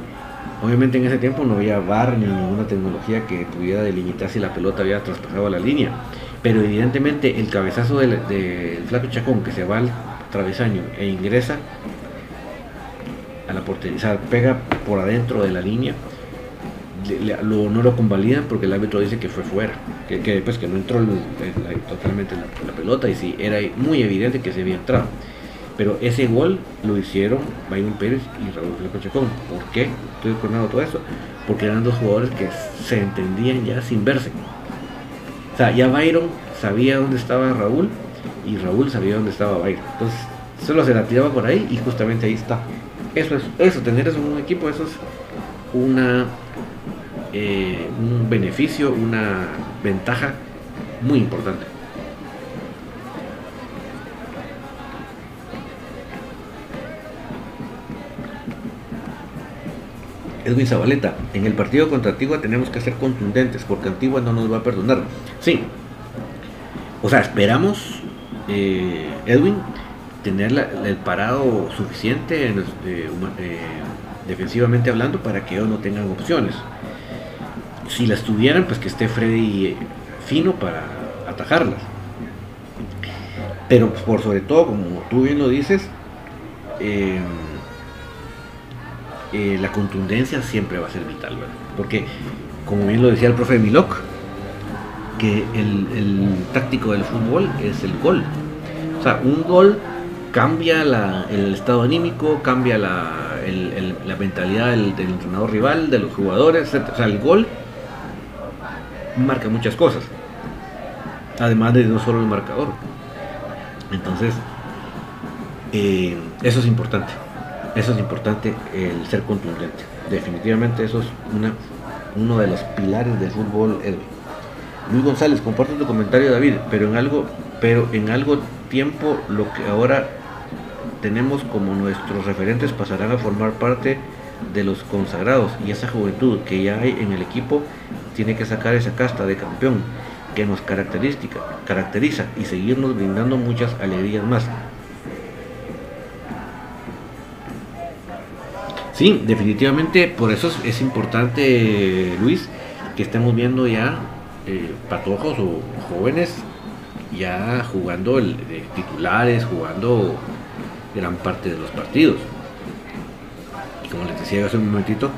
Obviamente en ese tiempo no había VAR ni ninguna tecnología que pudiera delimitar si la pelota había traspasado la línea. Pero evidentemente el cabezazo del, Flaco Chacón que se va al travesaño e ingresa a la portería, pega por adentro de la línea, no lo convalidan porque el árbitro dice que fue fuera, que, que, pues, que no entró totalmente la, pelota y sí, era muy evidente que se había entrado. Pero ese gol lo hicieron Byron Pérez y Raúl Felipe. ¿Por qué estoy recordando todo eso? Porque eran dos jugadores que se entendían ya sin verse. O sea, ya Byron sabía dónde estaba Raúl y Raúl sabía dónde estaba Byron. Entonces, solo se la tiraba por ahí y justamente ahí está. Eso es, eso, tener eso en un equipo, eso es una eh, un beneficio, una ventaja muy importante. Edwin Zabaleta, en el partido contra Antigua tenemos que ser contundentes porque Antigua no nos va a perdonar. Sí, o sea, esperamos, eh, Edwin, tener el parado suficiente eh, defensivamente hablando para que ellos no tengan opciones. Si las tuvieran, pues que esté Freddy fino para atajarlas. Pero por sobre todo, como tú bien lo dices, eh, eh, la contundencia siempre va a ser vital, ¿verdad? Porque, como bien lo decía el profe Milok, que el, táctico del fútbol es el gol. O sea, un gol cambia el estado anímico, cambia la, mentalidad del, entrenador rival, de los jugadores, etc. O sea, el gol marca muchas cosas. Además de no solo el marcador. Entonces, eh, eso es importante. Eso es importante, el ser contundente. Definitivamente eso es una, uno de los pilares del fútbol. Luis González, comparto tu comentario David, pero en algo, pero en algo tiempo lo que ahora tenemos como nuestros referentes pasarán a formar parte de los consagrados y esa juventud que ya hay en el equipo tiene que sacar esa casta de campeón que nos caracteriza y seguirnos brindando muchas alegrías más. Sí, definitivamente, por eso es, importante, Luis, que estemos viendo ya eh, patojos o jóvenes ya jugando titulares, jugando gran parte de los partidos. Y como les decía hace un momentito,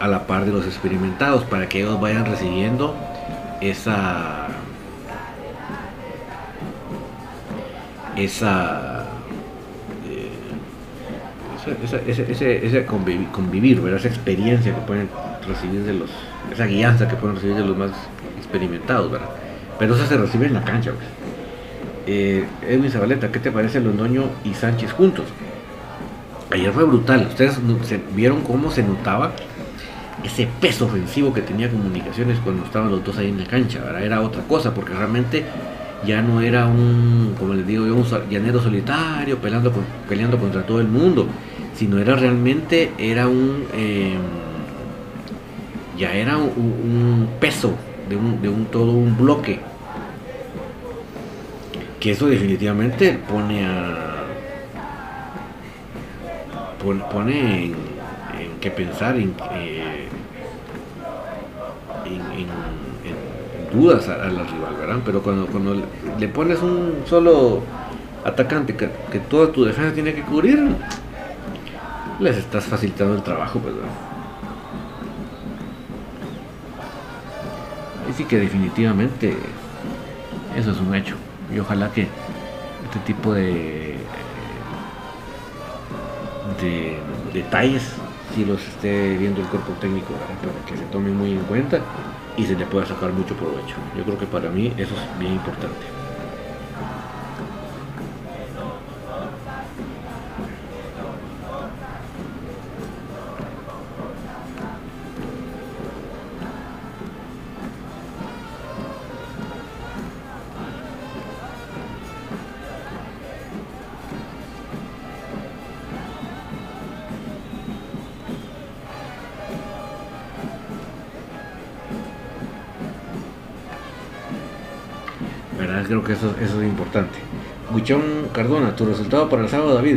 a la par de los experimentados, para que ellos vayan recibiendo esa esa ese, convivir, esa experiencia que pueden recibir de los, esa guianza que pueden recibir de los más experimentados, ¿verdad? Pero eso se recibe en la cancha, eh, Edwin Zabaleta, ¿qué te parece Londoño y Sánchez juntos? Ayer fue brutal, ustedes vieron cómo se notaba ese peso ofensivo que tenía comunicaciones cuando estaban los dos ahí en la cancha, ¿verdad? Era otra cosa, porque realmente ya no era un, como les digo yo, un llanero solitario peleando, contra todo el mundo, sino era realmente, era un, em, ya era un, peso de un, de un, todo un bloque. Que eso definitivamente pone a, pone, en, qué pensar, en, dudas a, la rival, ¿verdad? Pero cuando, cuando le pones un solo atacante que, toda tu defensa tiene que cubrir, les estás facilitando el trabajo, pues, ¿verdad? Así que definitivamente eso es un hecho. Y ojalá que este tipo de, de detalles si los esté viendo el cuerpo técnico para que se tomen muy en cuenta y se le pueda sacar mucho provecho. Yo creo que para mí eso es bien importante. Cardona, tu resultado para el sábado, David.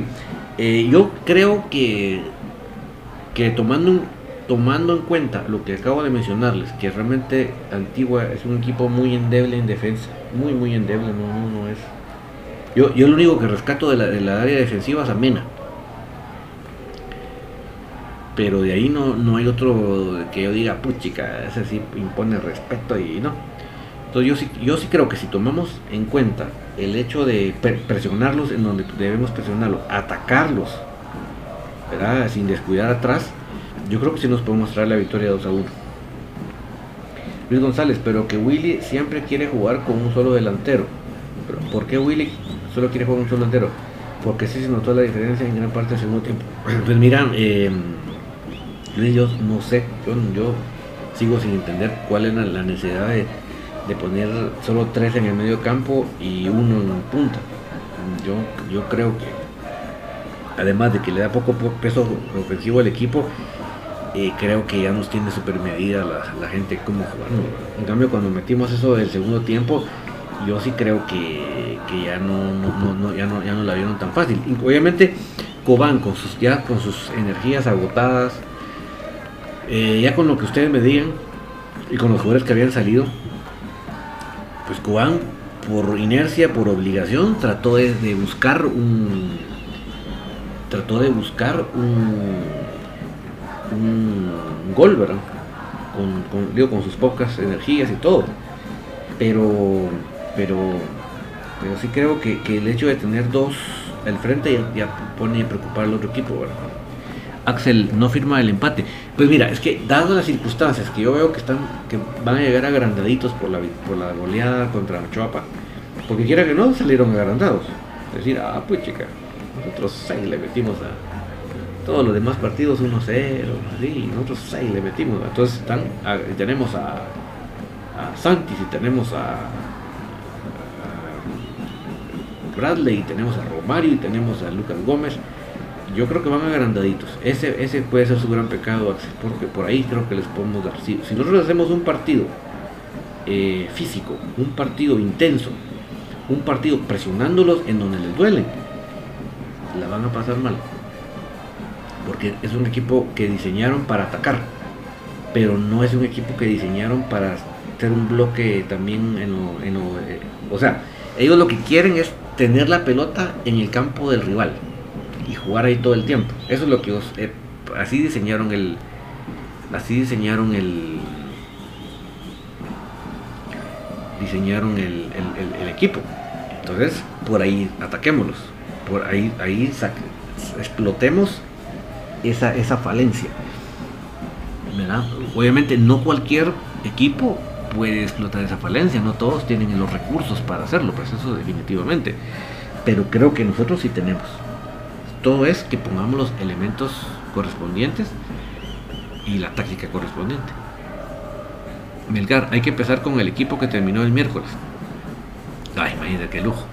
Eh, yo creo que, que tomando, tomando en cuenta lo que acabo de mencionarles, que realmente Antigua es un equipo muy endeble en defensa, muy, muy endeble, no, no, es. Yo, yo lo único que rescato de la, de la área defensiva es a Mena. Pero de ahí no, no hay otro que yo diga, puchica, ese sí impone respeto y no. Entonces yo sí, yo sí creo que si tomamos en cuenta el hecho de presionarlos en donde debemos presionarlos, atacarlos, ¿verdad? sin descuidar atrás, yo creo que sí nos podemos traer la victoria 2 a 1. Luis González, pero que Willy siempre quiere jugar con un solo delantero. ¿Pero ¿Por qué Willy solo quiere jugar con un solo delantero? Porque sí se notó la diferencia en gran parte del segundo tiempo. Pues mira, eh, yo no sé, yo, yo sigo sin entender cuál es la necesidad de de poner solo tres en el medio campo y uno en punta. Yo, yo creo que, además de que le da poco peso ofensivo al equipo, eh, creo que ya nos tiene super medida la, gente como jugando. En cambio, cuando metimos eso del segundo tiempo, yo sí creo que, ya no, ya no ya no la vieron tan fácil. obviamente, Cobán con sus ya con sus energías agotadas, eh, ya con lo que ustedes me digan y con los jugadores que habían salido, pues Cobán por inercia, por obligación, trató de, buscar un trató de buscar un, gol, ¿verdad? Con, digo, con sus pocas energías y todo. Pero, pero, pero sí creo que, el hecho de tener dos al frente ya, pone a preocupar al otro equipo, ¿verdad? Axel no firma el empate. Pues mira, es que dado las circunstancias que yo veo que están que van a llegar agrandaditos por la por la goleada contra Choapa, porque quiera que no salieron agrandados. Es decir, ah, pues chica, nosotros 6 le metimos a todos los demás partidos 1-0, así, nosotros 6 le metimos. Entonces están, tenemos a, a Santis y tenemos a Bradley, y tenemos a Romario y tenemos a Lucas Gómez yo creo que van agrandaditos. Ese, ese puede ser su gran pecado, porque por ahí creo que les podemos dar. Si, nosotros hacemos un partido eh, físico, un partido intenso, un partido presionándolos en donde les duele, la van a pasar mal. Porque es un equipo que diseñaron para atacar, pero no es un equipo que diseñaron para hacer un bloque también en lo, eh, o sea, ellos lo que quieren es tener la pelota en el campo del rival y jugar ahí todo el tiempo. Eso es lo que eh, así diseñaron el así diseñaron el diseñaron el, equipo. Entonces, por ahí ataquémoslos. Por ahí, ahí explotemos esa, esa falencia. Obviamente no cualquier equipo puede explotar esa falencia, no todos tienen los recursos para hacerlo, pues eso definitivamente. Pero creo que nosotros sí tenemos. Todo es que pongamos los elementos correspondientes y la táctica correspondiente. Melgar, hay que empezar con el equipo que terminó el miércoles. Ay, imagínate qué lujo.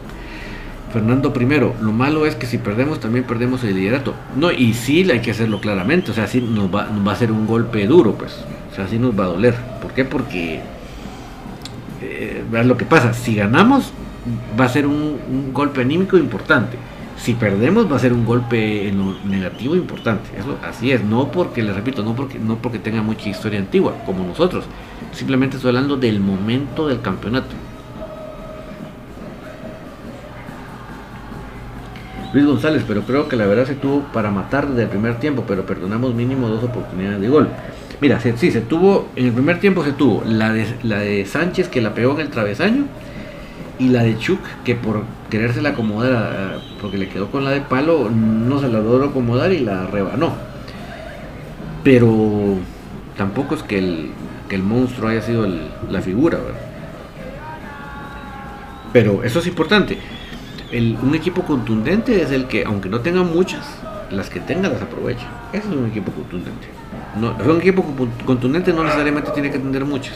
Fernando primero, lo malo es que si perdemos también perdemos el liderato. No, y sí hay que hacerlo claramente, o sea, sí nos va, va a ser un golpe duro, pues. O sea, sí nos va a doler. ¿Por qué? Porque eh, lo que pasa, si ganamos va a ser un, un golpe anímico importante si perdemos va a ser un golpe negativo importante. Eso así es, no porque les repito, no porque no porque tenga mucha historia antigua como nosotros. Simplemente estoy hablando del momento del campeonato. Luis González, pero creo que la verdad se tuvo para matar desde el primer tiempo, pero perdonamos mínimo dos oportunidades de gol. Mira, sí, se tuvo, en el primer tiempo se tuvo la de, la de Sánchez que la pegó en el travesaño y la de Chuck, que por querérsela acomodar, porque le quedó con la de palo, no se la logró acomodar y la rebanó. Pero tampoco es que el, que el monstruo haya sido la figura, Pero eso es importante. un equipo contundente es el que, aunque no tenga muchas, las que tenga las aprovecha. Eso es un equipo contundente. No, un equipo contundente no necesariamente tiene que tener muchas.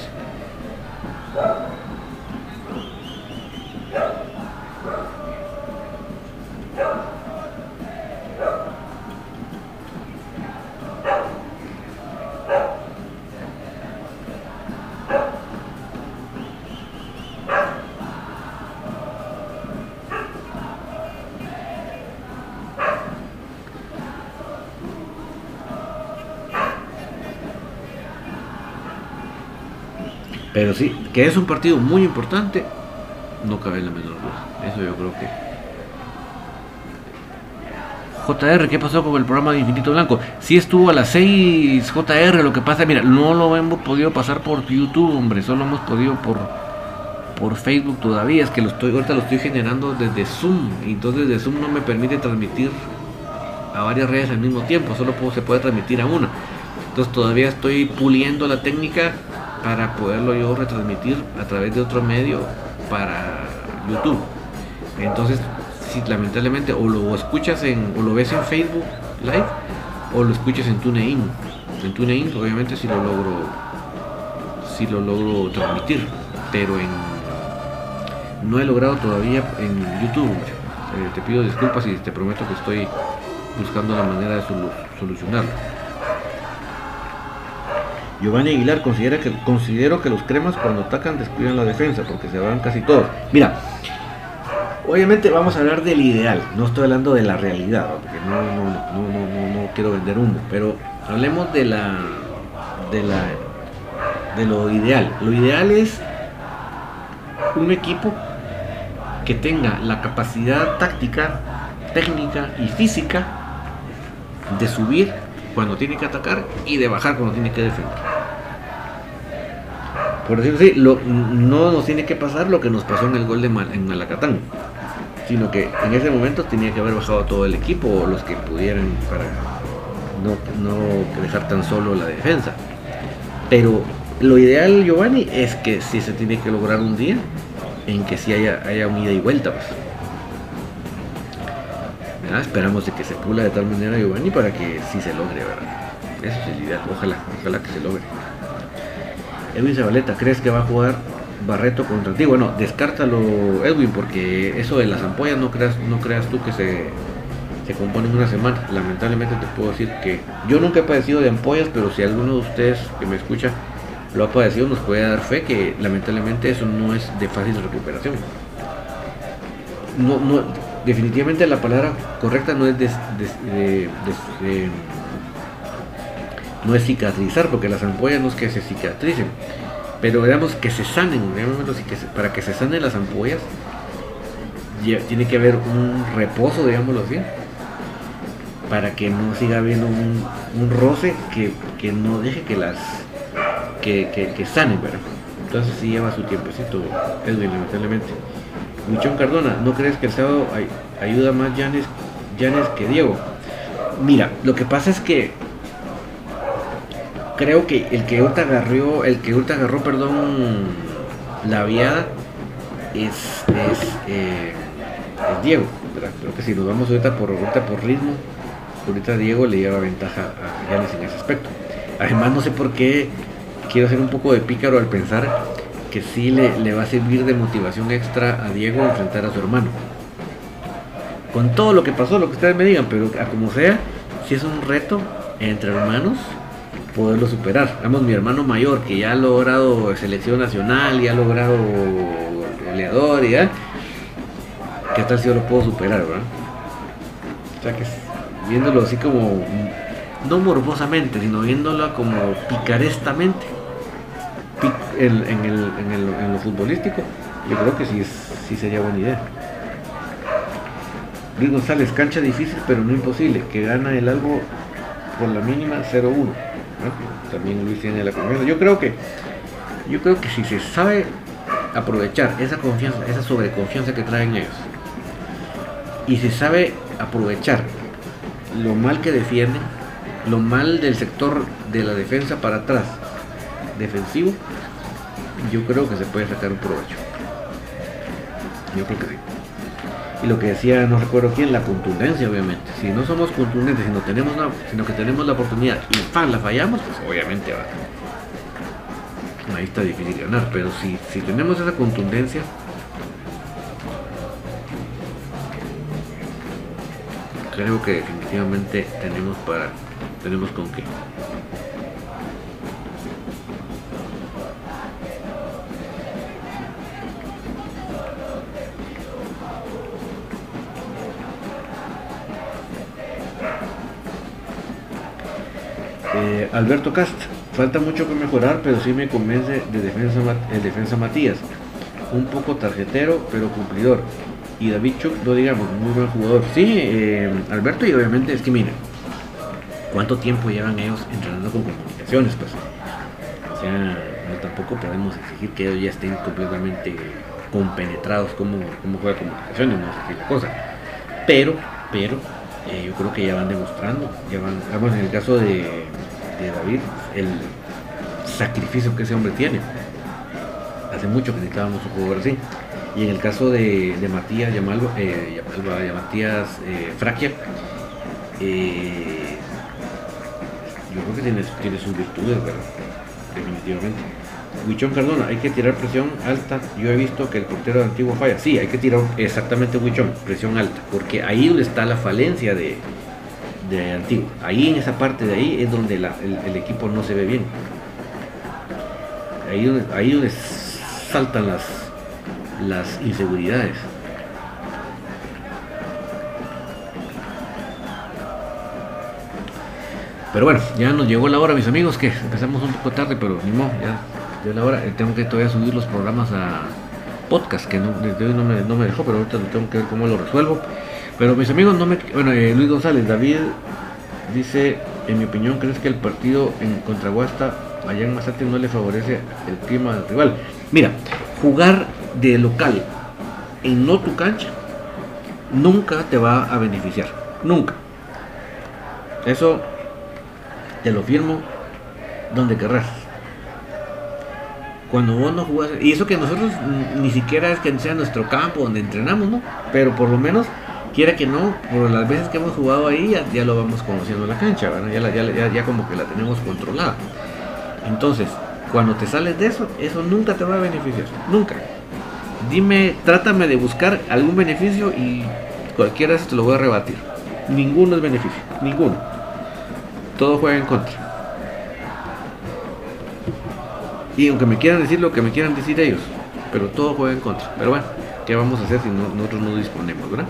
Pero sí, que es un partido muy importante, no cabe la menor duda. Eso yo creo que. JR, ¿qué pasó con el programa de Infinito Blanco? Sí estuvo a las 6 JR, lo que pasa, mira, no lo hemos podido pasar por YouTube, hombre, solo hemos podido por por Facebook todavía, es que lo estoy ahorita lo estoy generando desde Zoom, y entonces desde Zoom no me permite transmitir a varias redes al mismo tiempo, solo se puede transmitir a una. Entonces todavía estoy puliendo la técnica para poderlo yo retransmitir a través de otro medio para YouTube. Entonces, si lamentablemente o lo escuchas en o lo ves en Facebook Live o lo escuchas en TuneIn. En TuneIn obviamente si lo logro si lo logro transmitir, pero en no he logrado todavía en YouTube. Eh, te pido disculpas y te prometo que estoy buscando la manera de solucionarlo. Giovanni Aguilar considera que, considero que los cremas cuando atacan descuidan la defensa porque se van casi todos. Mira, obviamente vamos a hablar del ideal, no estoy hablando de la realidad, porque no, no, no, no, quiero vender humo, pero hablemos de la, de la, de lo ideal. Lo ideal es un equipo que tenga la capacidad táctica, técnica y física de subir cuando tiene que atacar y de bajar cuando tiene que defender. Por decirlo así, no nos tiene que pasar lo que nos pasó en el gol de en Malacatán, sino que en ese momento tenía que haber bajado todo el equipo o los que pudieran para no, dejar tan solo la defensa. Pero lo ideal, Giovanni, es que si se tiene que lograr un día en que si haya, haya un ida y vuelta. Pues. Esperamos de que se pula de tal manera Giovanni para que sí se logre, ¿verdad? Eso es el ideal, ojalá, ojalá que se logre. Edwin Zabaleta, ¿crees que va a jugar Barreto contra ti? Bueno, descártalo Edwin, porque eso de las ampollas no creas, no creas tú que se, se compone en una semana. Lamentablemente te puedo decir que yo nunca he padecido de ampollas, pero si alguno de ustedes que me escucha lo ha padecido, nos puede dar fe que lamentablemente eso no es de fácil recuperación. No, no, definitivamente la palabra correcta no es no es cicatrizar, porque las ampollas no es que se cicatricen, pero digamos que se sanen, para que se sanen las ampollas tiene que haber un reposo, digámoslo así, para que no siga habiendo un, roce que, que no deje que las que, que, que sane, pero entonces sí lleva su tiempecito, Edwin, lamentablemente. Michón Cardona, ¿no crees que el sábado ayuda más Janes, que Diego? Mira, lo que pasa es que creo que el que ahorita agarró, el que agarró, perdón, la viada es, es, eh, Diego. Creo que si nos vamos ahorita por, ahorita por ritmo, ahorita Diego le lleva ventaja a Janes en ese aspecto. Además no sé por qué quiero ser un poco de pícaro al pensar que sí le, va a servir de motivación extra a Diego enfrentar a su hermano. Con todo lo que pasó, lo que ustedes me digan, pero a como sea, si es un reto entre hermanos poderlo superar. Vamos, mi hermano mayor que ya ha logrado selección nacional, ya ha logrado goleador y ya. ¿Qué tal si yo lo puedo superar, verdad? O sea que viéndolo así como, no morbosamente, sino viéndolo como picarestamente en, el, en, lo futbolístico, yo creo que sí, sí sería buena idea. Luis González, cancha difícil pero no imposible, que gana el algo por la mínima 0-1. También Luis tiene la confianza. Yo creo que yo creo que si se sabe aprovechar esa confianza, esa sobreconfianza que traen ellos, y se sabe aprovechar lo mal que defienden, lo mal del sector de la defensa para atrás, defensivo, yo creo que se puede sacar un provecho. Yo creo que sí. Y lo que decía, no recuerdo quién, la contundencia, obviamente. Si no somos contundentes, si no tenemos sino que tenemos la oportunidad y fan la fallamos, pues obviamente va. Ahí está difícil ganar, pero si, si tenemos esa contundencia, creo que definitivamente tenemos para tenemos con qué. Eh, Alberto Cast, falta mucho que mejorar, pero sí me convence de defensa, el defensa Matías. Un poco tarjetero, pero cumplidor. Y David Chuk, no digamos, muy buen jugador. Sí, eh, Alberto, y obviamente es que miren, ¿cuánto tiempo llevan ellos entrenando con comunicaciones? Pues, o sea, tampoco podemos exigir que ellos ya estén completamente compenetrados como, como juega comunicaciones, no sé qué cosa. Pero, pero, eh, yo creo que ya van demostrando, ya van, vamos en el caso de, David, el sacrificio que ese hombre tiene. Hace mucho que necesitábamos un jugador así. Y en el caso de, Matías Yamalba, eh, Matías eh, Fraquia, eh, yo creo que tiene, tiene sus virtudes, definitivamente. Huichón Cardona, hay que tirar presión alta. Yo he visto que el portero de antiguo falla. Sí, hay que tirar exactamente Huichón, presión alta, porque ahí está la falencia de, de antiguo. Ahí en esa parte de ahí es donde el, equipo no se ve bien. ahí donde, ahí donde saltan las, las inseguridades. Pero bueno, ya nos llegó la hora, mis amigos, que empezamos un poco tarde, pero ni modo, ya llegó la hora. Eh, tengo que todavía subir los programas a podcast, que no, desde hoy no me, no me dejó, pero ahorita tengo que ver cómo lo resuelvo. Pero mis amigos, no me. Bueno, eh, Luis González, David dice: En mi opinión, ¿crees que el partido en contra Guasta allá en Mazate no le favorece el clima del rival? Mira, jugar de local en no tu cancha nunca te va a beneficiar. Nunca. Eso te lo firmo donde querrás. Cuando vos no jugás, y eso que nosotros ni siquiera es que sea nuestro campo donde entrenamos, ¿no? Pero por lo menos, quiera que no, por las veces que hemos jugado ahí, ya, lo vamos conociendo la cancha, ¿verdad? Ya, ya, como que la tenemos controlada. Entonces, cuando te sales de eso, eso nunca te va a beneficiar, nunca. Dime, trátame de buscar algún beneficio y cualquiera de te lo voy a rebatir. Ninguno es beneficio, ninguno. Todo juega en contra. Y aunque me quieran decir lo que me quieran decir ellos, pero todo juega en contra. Pero bueno, ¿qué vamos a hacer si nosotros no disponemos, verdad?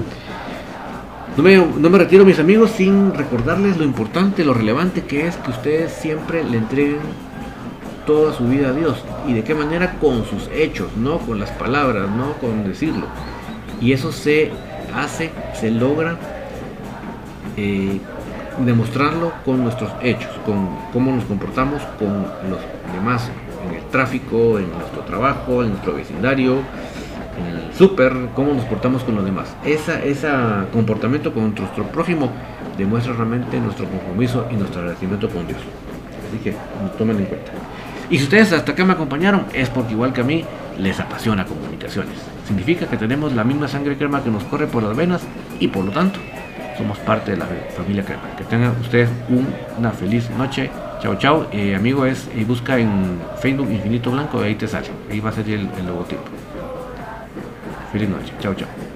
No me, no me, retiro, mis amigos, sin recordarles lo importante, lo relevante que es que ustedes siempre le entreguen toda su vida a Dios. ¿Y de qué manera? Con sus hechos, no con las palabras, no con decirlo. Y eso se hace, se logra eh, demostrarlo con nuestros hechos, con cómo nos comportamos con los demás, en el tráfico, en nuestro trabajo, en nuestro vecindario, el súper, cómo nos portamos con los demás. Esa, ese comportamiento con nuestro prójimo demuestra realmente nuestro compromiso y nuestro agradecimiento con Dios. Así que tomen en cuenta. Y si ustedes hasta acá me acompañaron, es porque igual que a mí, les apasiona comunicaciones. Significa que tenemos la misma sangre crema que nos corre por las venas y por lo tanto somos parte de la familia crema. Que tengan ustedes una feliz noche Chao, chao. Eh, amigo, es y busca en Facebook Infinito Blanco, ahí te sale. Ahí va a salir el logotipo. Feliz noche. Chao, chao.